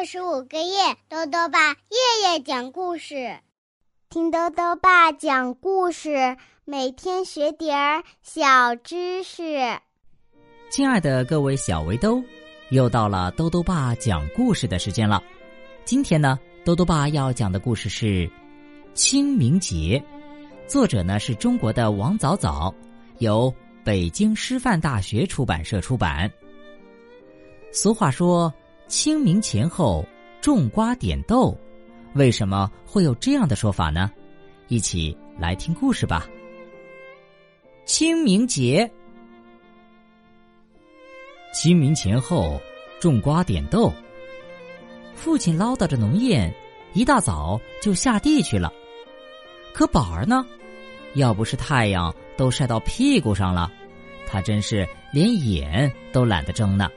二十五个月，豆豆爸夜夜讲故事，听豆豆爸讲故事，每天学点儿小知识。亲爱的各位小围兜，又到了豆豆爸讲故事的时间了。今天呢，豆豆爸要讲的故事是清明节，作者呢是中国的王早早，由北京师范大学出版社出版。俗话说。清明前后种瓜点豆，为什么会有这样的说法呢？一起来听故事吧。清明节，清明前后种瓜点豆。父亲唠叨着农谚，一大早就下地去了。可宝儿呢？要不是太阳都晒到屁股上了，他真是连眼都懒得睁呢。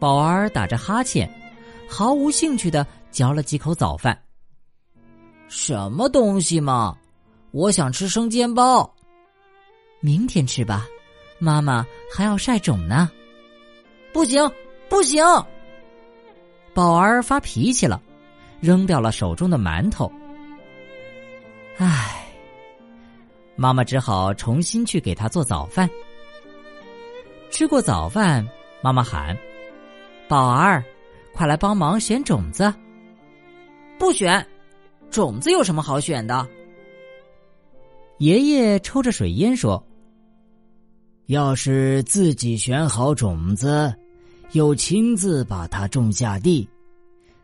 宝儿打着哈欠，毫无兴趣的嚼了几口早饭。什么东西嘛！我想吃生煎包。明天吃吧，妈妈还要晒种呢。不行，不行！宝儿发脾气了，扔掉了手中的馒头。唉，妈妈只好重新去给他做早饭。吃过早饭，妈妈喊：“宝儿，快来帮忙选种子。”不选，种子有什么好选的？爷爷抽着水烟说：“要是自己选好种子，又亲自把它种下地，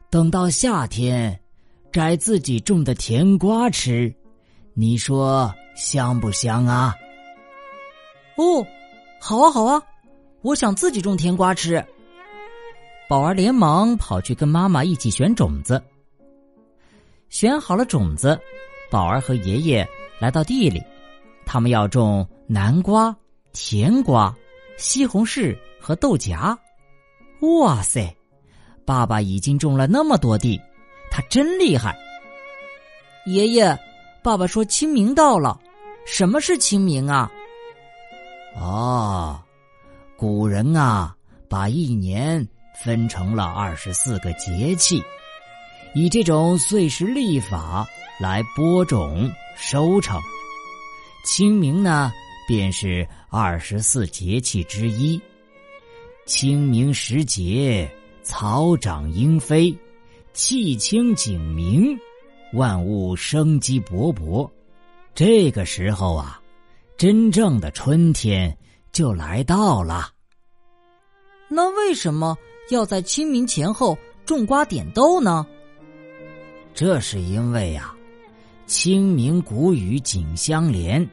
等到夏天摘自己种的甜瓜吃，你说香不香啊？”哦，好啊，好啊。我想自己种甜瓜吃。宝儿连忙跑去跟妈妈一起选种子。选好了种子，宝儿和爷爷来到地里，他们要种南瓜、甜瓜、西红柿和豆荚。哇塞，爸爸已经种了那么多地，他真厉害。爷爷，爸爸说清明到了，什么是清明啊？哦。古人啊，把一年分成了二十四个节气，以这种岁时历法来播种收成。清明呢，便是二十四节气之一。清明时节，草长莺飞，气清景明，万物生机勃勃。这个时候啊，真正的春天。就来到了。那为什么要在清明前后种瓜点豆呢？这是因为呀，清明谷雨紧相连，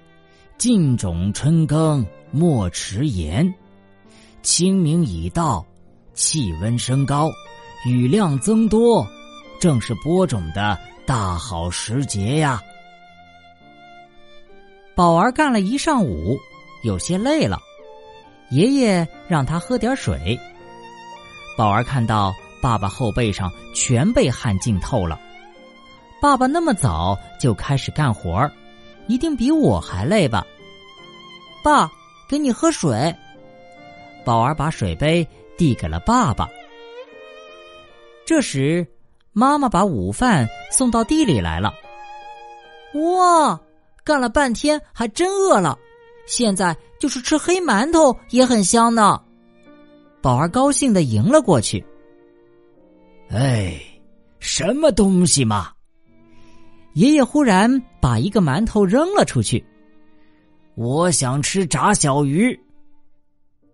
尽种春耕莫迟延。清明已到，气温升高，雨量增多，正是播种的大好时节呀。宝儿干了一上午，有些累了。爷爷让他喝点水。宝儿看到爸爸后背上全被汗浸透了。爸爸那么早就开始干活儿，一定比我还累吧？爸，给你喝水。宝儿把水杯递给了爸爸。这时，妈妈把午饭送到地里来了。哇，干了半天还真饿了。现在就是吃黑馒头也很香呢，宝儿高兴的迎了过去。哎，什么东西嘛！爷爷忽然把一个馒头扔了出去。我想吃炸小鱼。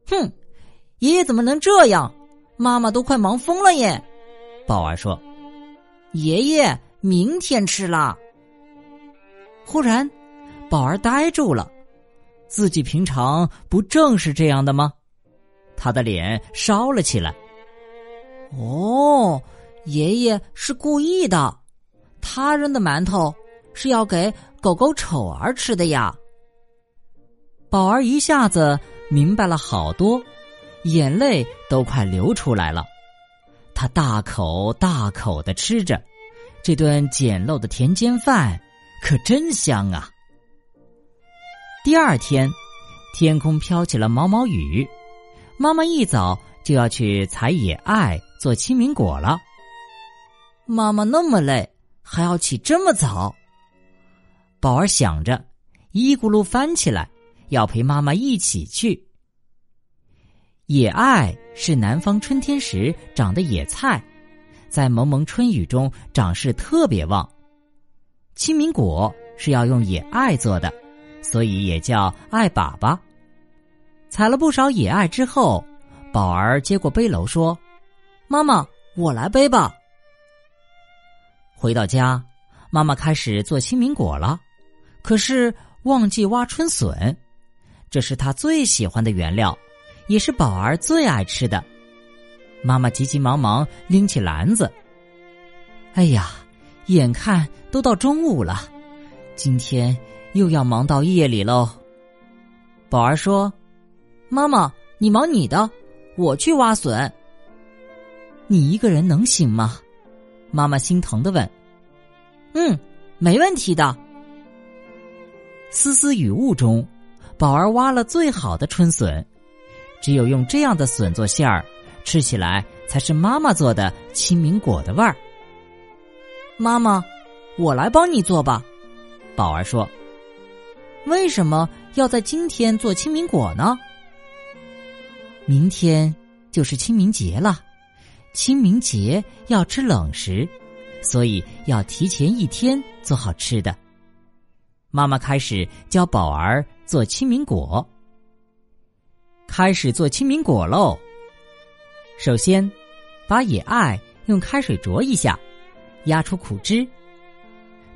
哼，爷爷怎么能这样？妈妈都快忙疯了耶！宝儿说：“爷爷，明天吃啦。”忽然，宝儿呆住了。自己平常不正是这样的吗？他的脸烧了起来。哦，爷爷是故意的，他扔的馒头是要给狗狗丑儿吃的呀。宝儿一下子明白了好多，眼泪都快流出来了。他大口大口的吃着，这顿简陋的田间饭可真香啊。第二天，天空飘起了毛毛雨，妈妈一早就要去采野艾做清明果了。妈妈那么累，还要起这么早。宝儿想着，一咕噜翻起来，要陪妈妈一起去。野艾是南方春天时长的野菜，在蒙蒙春雨中长势特别旺。清明果是要用野艾做的，所以也叫艾粑粑。采了不少野艾之后，宝儿接过背篓说：“妈妈，我来背吧。”回到家，妈妈开始做清明果了，可是忘记挖春笋，这是她最喜欢的原料。也是宝儿最爱吃的。妈妈急急忙忙拎起篮子。哎呀，眼看都到中午了，今天又要忙到夜里喽。宝儿说：“妈妈，你忙你的，我去挖笋。”你一个人能行吗？妈妈心疼的问。“嗯，没问题的。”丝丝雨雾中，宝儿挖了最好的春笋。只有用这样的笋做馅儿，吃起来才是妈妈做的清明果的味儿。妈妈，我来帮你做吧。宝儿说：“为什么要在今天做清明果呢？明天就是清明节了，清明节要吃冷食，所以要提前一天做好吃的。”妈妈开始教宝儿做清明果。开始做清明果喽。首先，把野艾用开水焯一下，压出苦汁。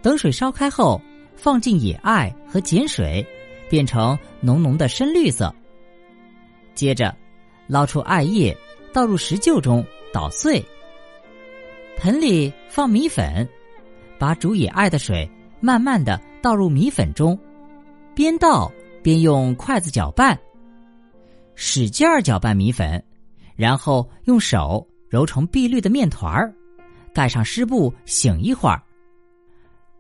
等水烧开后，放进野艾和碱水，变成浓浓的深绿色。接着，捞出艾叶，倒入石臼中捣碎。盆里放米粉，把煮野艾的水慢慢的倒入米粉中，边倒边用筷子搅拌。使劲儿搅拌米粉，然后用手揉成碧绿的面团儿，盖上湿布醒一会儿。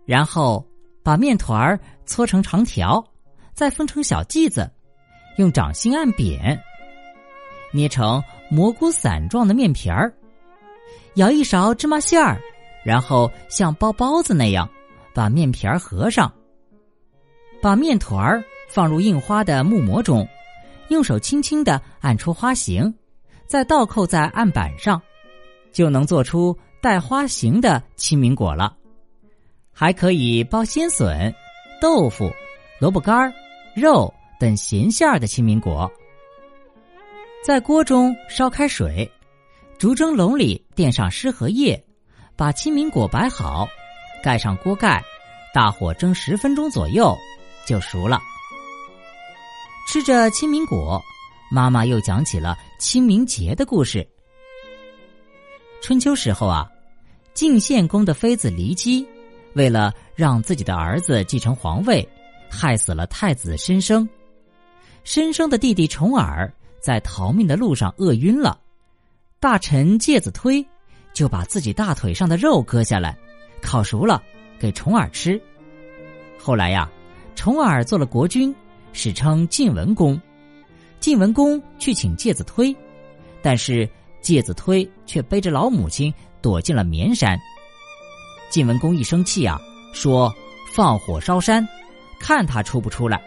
然后把面团儿搓成长条，再分成小剂子，用掌心按扁，捏成蘑菇伞状的面皮儿。舀一勺芝麻馅儿，然后像包包子那样把面皮儿合上，把面团儿放入印花的木模中。用手轻轻的按出花形，再倒扣在案板上，就能做出带花形的清明果了。还可以包鲜笋、豆腐、萝卜干、肉等咸馅儿的清明果。在锅中烧开水，竹蒸笼里垫上湿荷叶，把清明果摆好，盖上锅盖，大火蒸十分钟左右，就熟了。吃着清明果，妈妈又讲起了清明节的故事。春秋时候啊，晋献公的妃子骊姬，为了让自己的儿子继承皇位，害死了太子申生。申生的弟弟重耳在逃命的路上饿晕了，大臣介子推就把自己大腿上的肉割下来，烤熟了给重耳吃。后来呀，重耳做了国君。史称晋文公，晋文公去请介子推，但是介子推却背着老母亲躲进了绵山。晋文公一生气啊，说放火烧山，看他出不出来。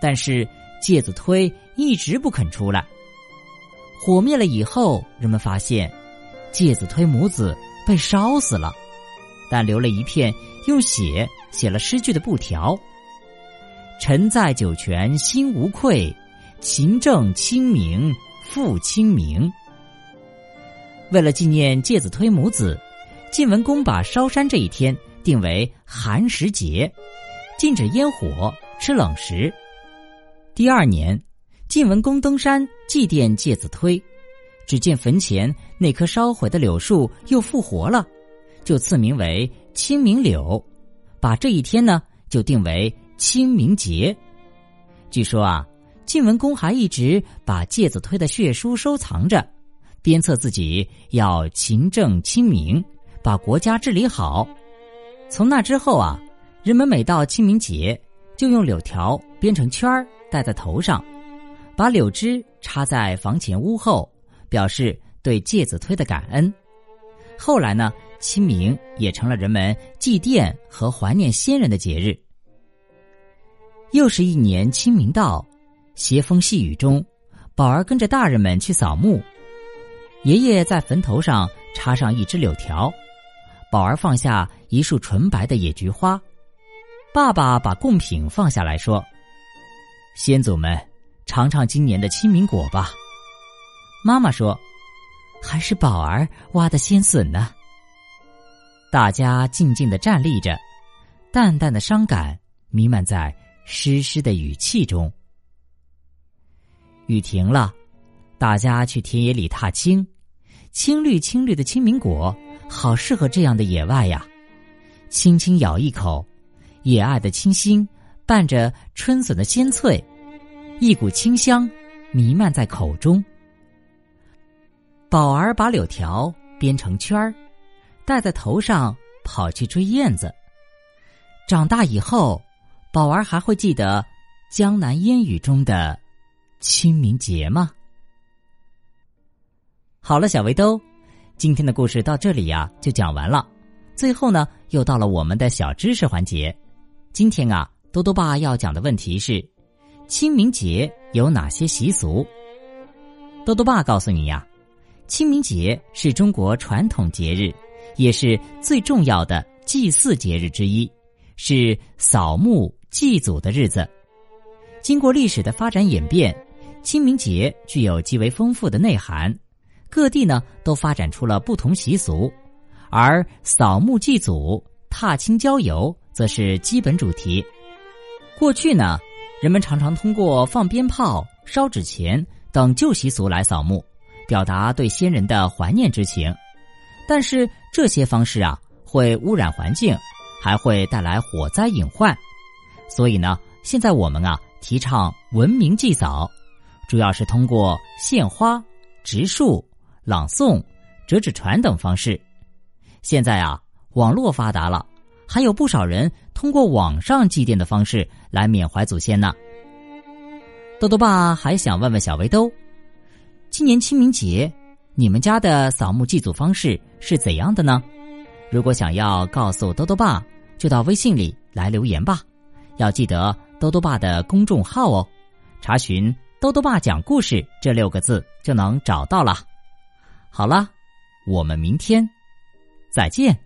但是介子推一直不肯出来。火灭了以后，人们发现介子推母子被烧死了，但留了一片用血写了诗句的布条。臣在九泉心无愧，勤政清明复清明。为了纪念介子推母子，晋文公把烧山这一天定为寒食节，禁止烟火、吃冷食。第二年，晋文公登山祭奠介子推，只见坟前那棵烧毁的柳树又复活了，就赐名为清明柳，把这一天呢就定为。清明节，据说啊，晋文公还一直把介子推的血书收藏着，鞭策自己要勤政清明，把国家治理好。从那之后啊，人们每到清明节，就用柳条编成圈儿戴在头上，把柳枝插在房前屋后，表示对介子推的感恩。后来呢，清明也成了人们祭奠和怀念先人的节日。又是一年清明到，斜风细雨中，宝儿跟着大人们去扫墓。爷爷在坟头上插上一枝柳条，宝儿放下一束纯白的野菊花。爸爸把贡品放下来说：“先祖们，尝尝今年的清明果吧。”妈妈说：“还是宝儿挖的鲜笋呢。”大家静静的站立着，淡淡的伤感弥漫在湿湿的雨气中。雨停了，大家去田野里踏青，青绿青绿的清明果，好适合这样的野外呀！轻轻咬一口。野艾的清新，伴着春笋的鲜脆，一股清香弥漫在口中。宝儿把柳条编成圈儿，戴在头上，跑去追燕子。长大以后，宝儿还会记得江南烟雨中的清明节吗？好了，小围兜，今天的故事到这里呀就讲完了。最后呢，又到了我们的小知识环节。今天啊，多多爸要讲的问题是：清明节有哪些习俗？多多爸告诉你呀，清明节是中国传统节日，也是最重要的祭祀节日之一，是扫墓祭祖的日子。经过历史的发展演变，清明节具有极为丰富的内涵，各地呢都发展出了不同习俗，而扫墓祭祖、踏青郊游。则是基本主题。过去呢，人们常常通过放鞭炮、烧纸钱等旧习俗来扫墓，表达对先人的怀念之情。但是这些方式啊，会污染环境，还会带来火灾隐患。所以呢，现在我们啊，提倡文明祭扫，主要是通过献花、植树、朗诵、折纸船等方式。现在啊，网络发达了。还有不少人通过网上祭奠的方式来缅怀祖先呢。豆豆爸还想问问小围兜，今年清明节你们家的扫墓祭祖方式是怎样的呢？如果想要告诉豆豆爸，就到微信里来留言吧。要记得豆豆爸的公众号哦，查询“豆豆爸讲故事”这六个字就能找到了。好了，我们明天再见。